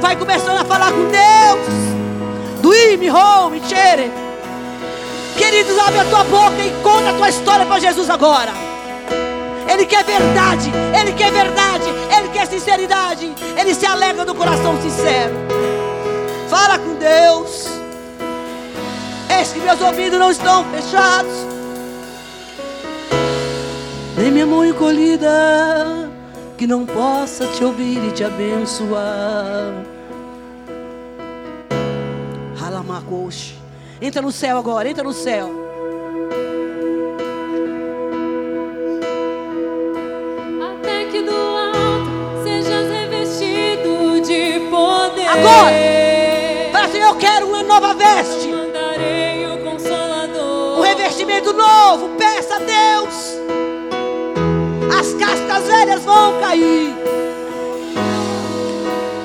Vai começando a falar com Deus. Duime, home, chere. Queridos, abre a tua boca e conta a tua história para Jesus agora. Ele quer verdade, Ele quer verdade, Ele quer sinceridade, Ele se alegra do coração sincero. Fala com Deus. Eis que meus ouvidos não estão fechados, nem minha mão encolhida, que não possa te ouvir e te abençoar. Halamacoche. Entra no céu agora, entra no céu. Agora. Fala assim, eu quero uma nova veste. Um revestimento novo. Peça a Deus. As cascas velhas vão cair.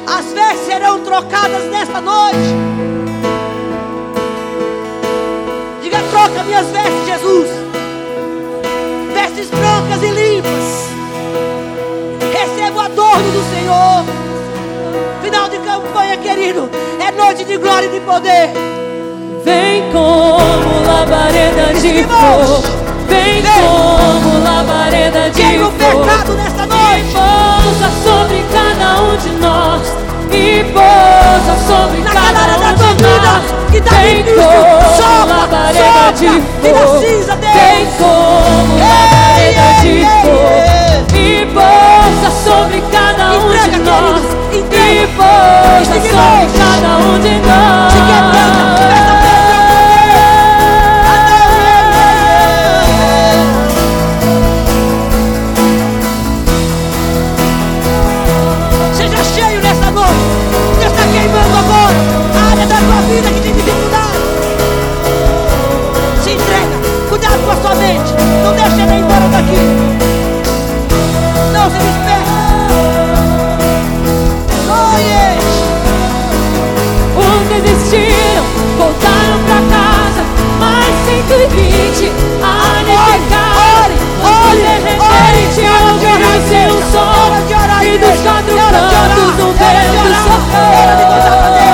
As vestes serão trocadas nesta noite. Diga, troca minhas vestes, Jesus. Vestes brancas e limpas. Receba o adorno do Senhor. Final de campanha, querido. É noite de glória e de poder. Vem como labareda de fogo. Vem vem. como labareda de Queima o fogo. pecado nesta E noite. pousa sobre cada um de nós. E pousa sobre Naquela cada área da um tua de vida nós. que está Vem como Sopra, labareda de Tira fogo. cinza, Deus. Vem como labareda de fogo. E pousa sobre cada um Entrega, de nós. queridos, E entrega. Este sobre cada um de nós. 120 a ficar. ore, repente ore, hora de orar, ouviu-se um som e dos quatro cantos um vento orar,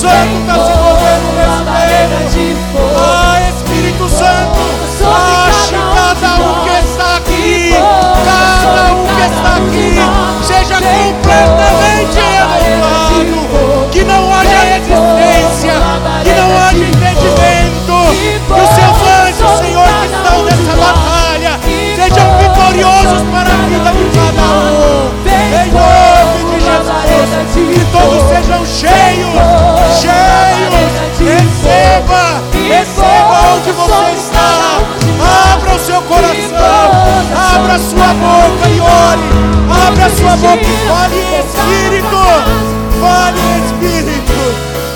Santo está se movendo nesse tempo. Ah, Espírito Santo, ache cada um que está aqui. Cada um que está aqui. Seja completamente renovado. Que não haja resistência. Que não haja impedimento. Que os seus anjos, Senhor, que estão nessa batalha, sejam vitoriosos para Que todos sejam cheios. Cheios. Receba. Receba onde você está. Abra o seu coração. Abra a sua boca e ore. Abra a sua boca e fale Espírito. Fale Espírito.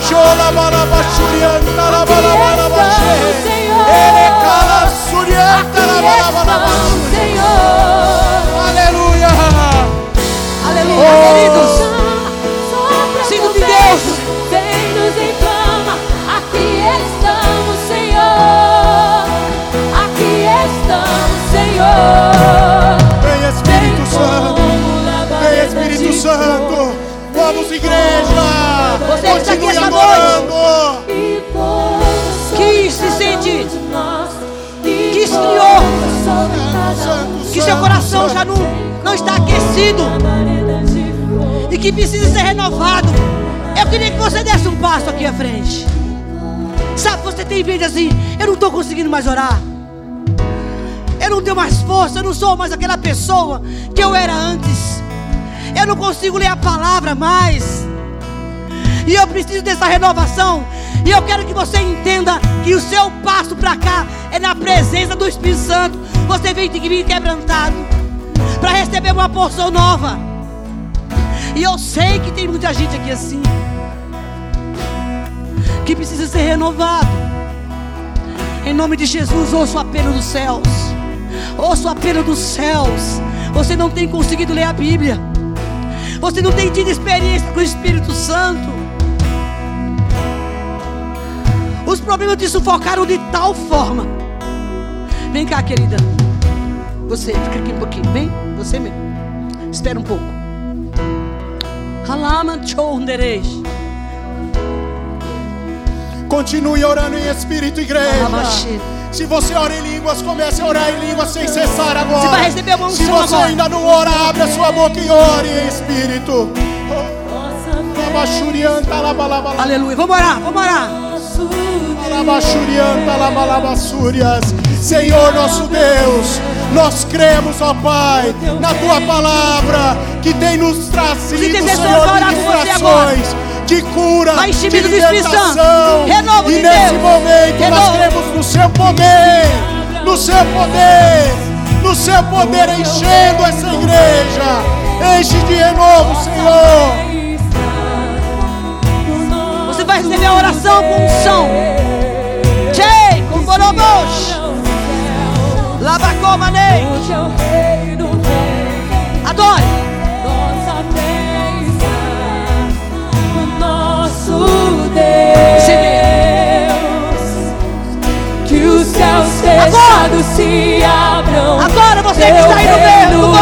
Xolabalabachurianta, labalabalabachê. Ele cala, surianta, labalabalabachê. igreja. Você Continue está aqui adorando. Que se sente, que esfriou, que seu coração já não, não está aquecido e que precisa ser renovado. Eu queria que você desse um passo aqui à frente. Sabe, você tem vezes assim, eu não estou conseguindo mais orar. Eu não tenho mais força, eu não sou mais aquela pessoa que eu era antes. Eu não consigo ler a palavra mais. E eu preciso dessa renovação. E eu quero que você entenda que o seu passo para cá é na presença do Espírito Santo. Você vem que vir quebrantado para receber uma porção nova. E eu sei que tem muita gente aqui assim que precisa ser renovado. Em nome de Jesus, ouça o apelo dos céus. Ouça o apelo dos céus. Você não tem conseguido ler a Bíblia. Você não tem tido experiência com o Espírito Santo. Os problemas te sufocaram de tal forma. Vem cá, querida. Você, fica aqui um pouquinho. Vem, você mesmo. Espera um pouco. Continue orando em espírito, igreja. Se você ora em línguas, comece a orar em línguas sem cessar agora. Você vai receber uma Se você agora. ainda não ora, abre a sua boca e ore em espírito. Aleluia. Vamos orar, vamos orar. Senhor nosso Deus, nós cremos, ó Pai, na tua palavra que tem nos trazido, Senhor, ministrações de cura, Vai de libertação. Renovo e de nesse Deus. momento nós Renovo. cremos no seu poder, no seu poder, no seu poder enchendo essa igreja. Enche de renovo, Senhor. Você vai receber a oração com unção. Tchei, com borobosh. Labacomanei. Adore. Deus. Que os céus fechados se abram. Agora você que está aí no meio.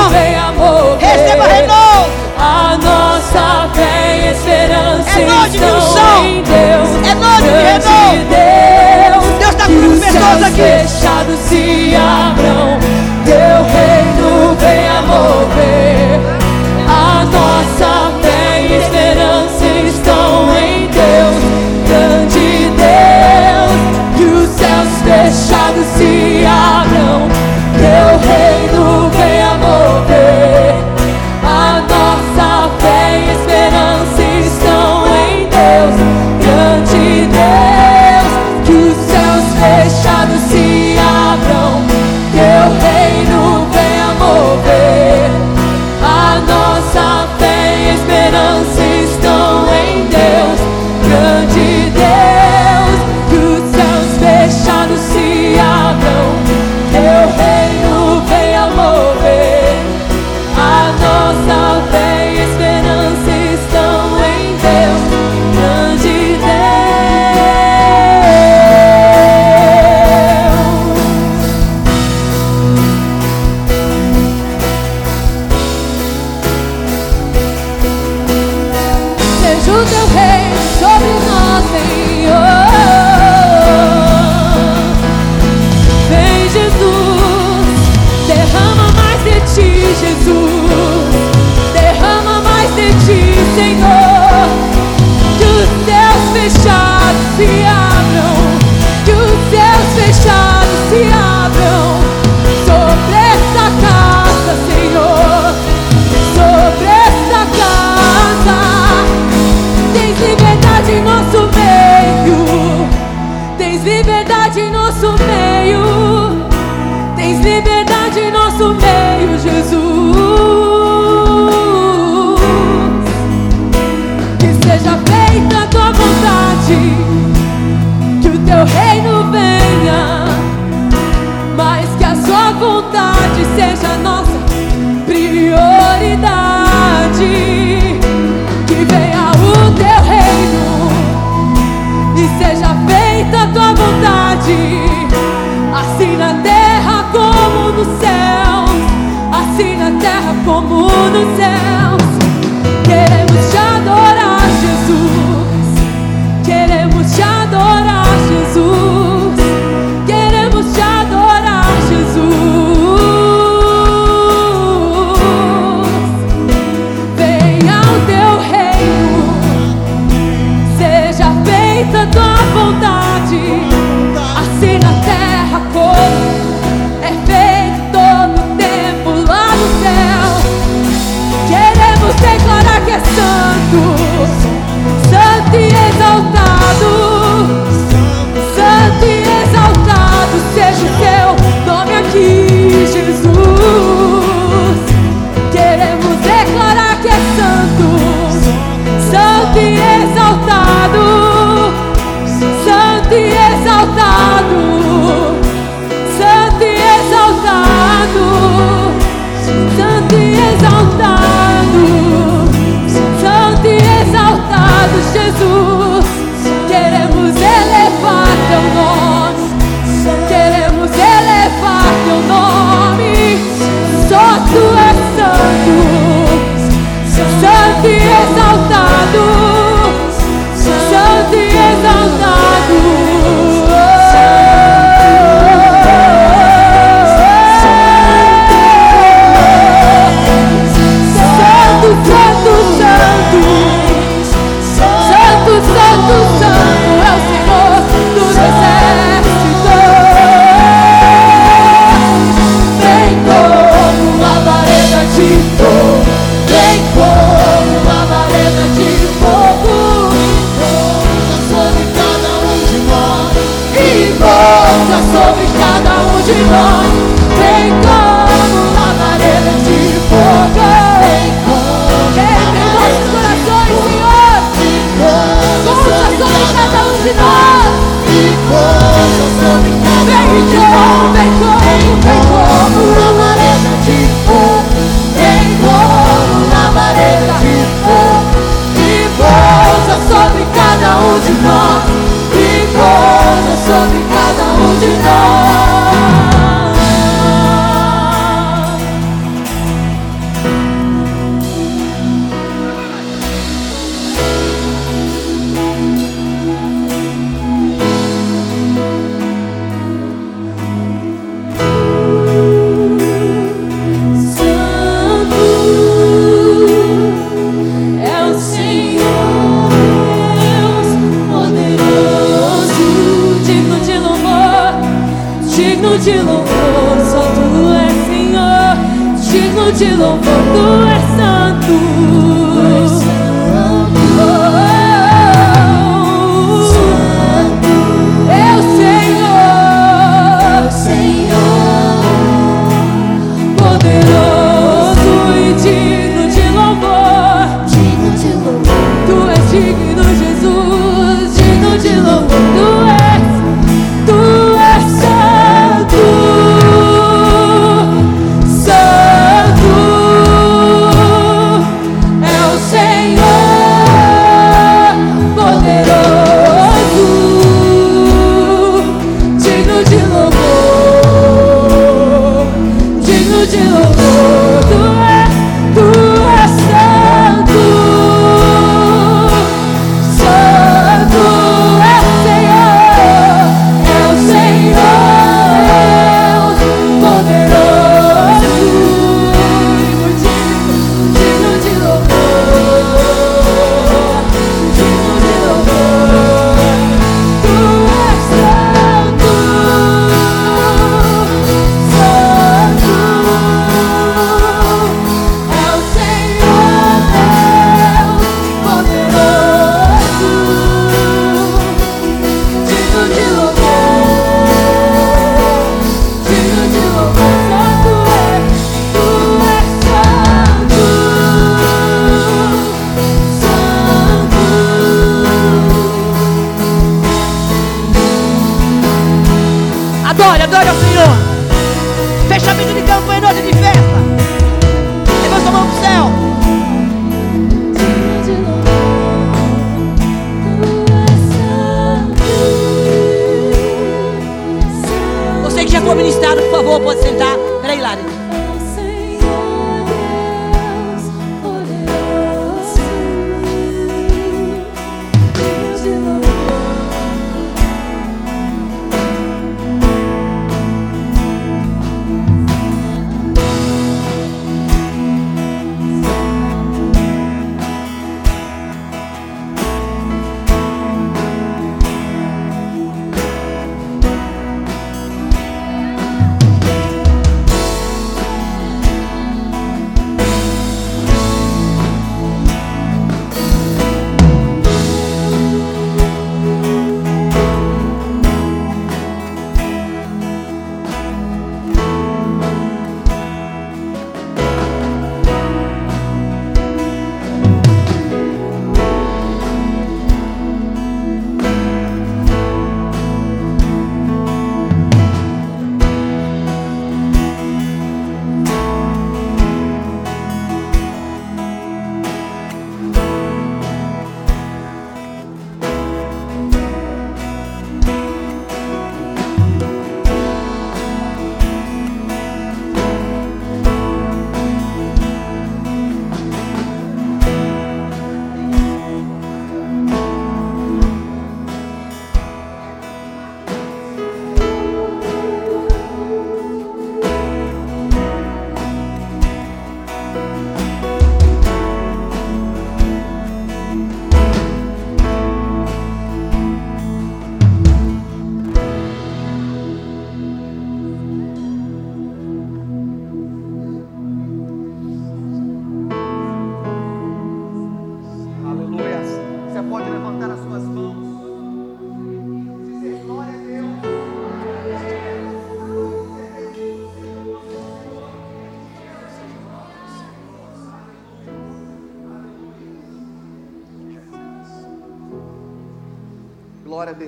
Receba renovo. A nossa fé e esperança É noite de unção. em Deus. É noite de renovo. Deus. Deus está os pessoas aqui. fechados se feita a tua vontade. Que o teu reino venha. Mas que a sua vontade seja a nossa prioridade. Que venha o teu reino e seja feita a tua vontade, assim na terra como nos céus, assim na terra como nos céus.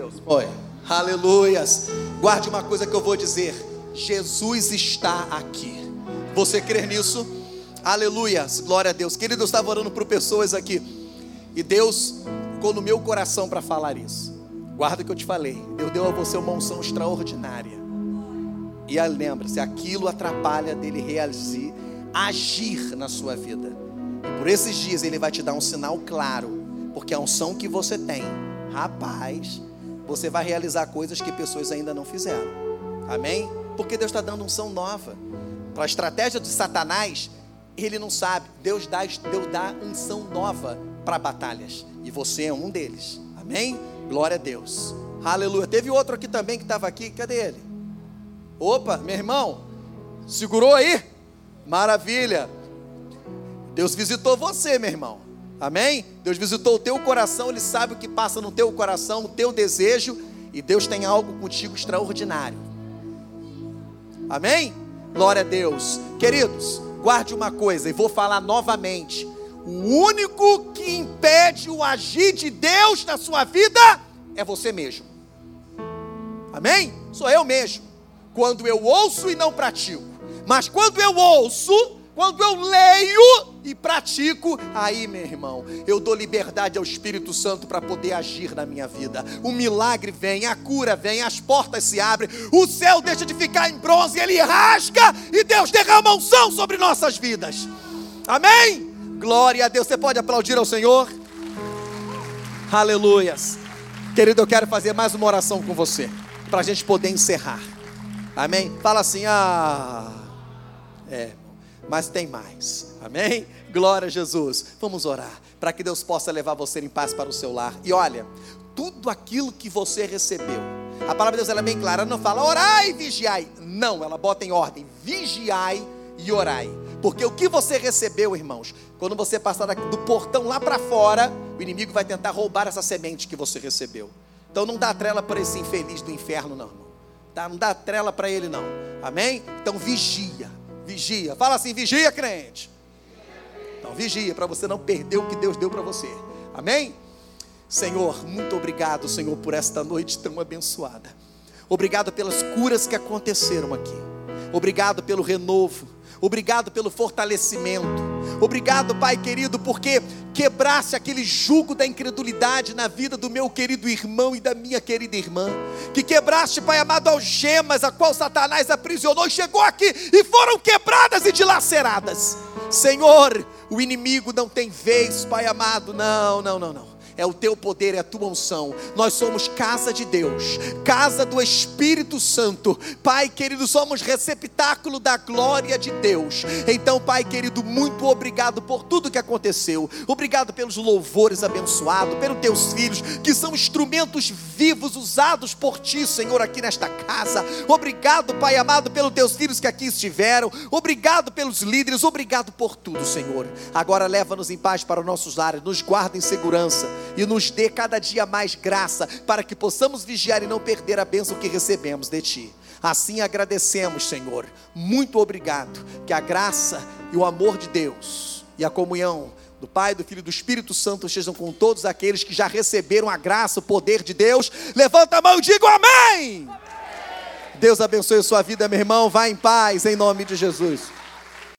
Deus. Foi. Aleluias. Guarde uma coisa que eu vou dizer. Jesus está aqui. Você crê nisso? Aleluias. Glória a Deus. Querido, eu estava orando por pessoas aqui. E Deus ficou no meu coração para falar isso. Guarda o que eu te falei. Deus deu a você uma unção extraordinária. E lembre-se, aquilo atrapalha dele realizar, agir na sua vida. E por esses dias ele vai te dar um sinal claro, porque a unção que você tem, rapaz, você vai realizar coisas que pessoas ainda não fizeram. Amém? Porque Deus está dando unção nova. Para a estratégia de Satanás, ele não sabe. Deus dá, Deus dá unção nova para batalhas. E você é um deles. Amém? Glória a Deus. Aleluia. Teve outro aqui também que estava aqui. Cadê ele? Opa, meu irmão, segurou aí? Maravilha. Deus visitou você, meu irmão. Amém? Deus visitou o teu coração, Ele sabe o que passa no teu coração, o teu desejo, e Deus tem algo contigo extraordinário. Amém? Glória a Deus. Queridos, guarde uma coisa, e vou falar novamente: o único que impede o agir de Deus na sua vida é você mesmo. Amém? Sou eu mesmo quando eu ouço e não pratico. Mas quando eu ouço, quando eu leio e pratico, aí, meu irmão, eu dou liberdade ao Espírito Santo para poder agir na minha vida. O milagre vem, a cura vem, as portas se abrem, o céu deixa de ficar em bronze, ele rasga e Deus derrama unção sobre nossas vidas. Amém? Glória a Deus. Você pode aplaudir ao Senhor? Aleluias. Querido, eu quero fazer mais uma oração com você, para a gente poder encerrar. Amém? Fala assim, ah, é, mas tem mais. Amém? Glória a Jesus. Vamos orar para que Deus possa levar você em paz para o seu lar. E olha, tudo aquilo que você recebeu. A palavra de Deus ela é bem clara, ela não fala orai e vigiai. Não, ela bota em ordem, vigiai e orai. Porque o que você recebeu, irmãos, quando você passar do portão lá para fora, o inimigo vai tentar roubar essa semente que você recebeu. Então não dá trela para esse infeliz do inferno, não, irmão. Tá? Não dá trela para ele, não. Amém? Então vigia, vigia. Fala assim: vigia, crente. Então vigia, para você não perder o que Deus deu para você. Amém? Senhor, muito obrigado, Senhor, por esta noite tão abençoada. Obrigado pelas curas que aconteceram aqui. Obrigado pelo renovo. Obrigado pelo fortalecimento. Obrigado, Pai querido, porque quebrasse aquele jugo da incredulidade na vida do meu querido irmão e da minha querida irmã. Que quebraste, Pai amado, algemas a qual Satanás aprisionou, chegou aqui e foram quebradas e dilaceradas. Senhor, o inimigo não tem vez, Pai amado, não, não, não, não é o teu poder, é a tua unção. Nós somos casa de Deus, casa do Espírito Santo. Pai querido, somos receptáculo da glória de Deus. Então, Pai querido, muito obrigado por tudo que aconteceu. Obrigado pelos louvores abençoados, pelos teus filhos, que são instrumentos vivos usados por ti, Senhor, aqui nesta casa. Obrigado, Pai amado, pelos teus filhos que aqui estiveram. Obrigado pelos líderes, obrigado por tudo, Senhor. Agora leva-nos em paz para os nossos lares, nos guarda em segurança e nos dê cada dia mais graça para que possamos vigiar e não perder a bênção que recebemos de Ti. Assim agradecemos, Senhor. Muito obrigado. Que a graça e o amor de Deus e a comunhão do Pai, do Filho e do Espírito Santo estejam com todos aqueles que já receberam a graça, o poder de Deus. Levanta a mão e diga amém. amém. Deus abençoe a sua vida, meu irmão. Vá em paz, em nome de Jesus.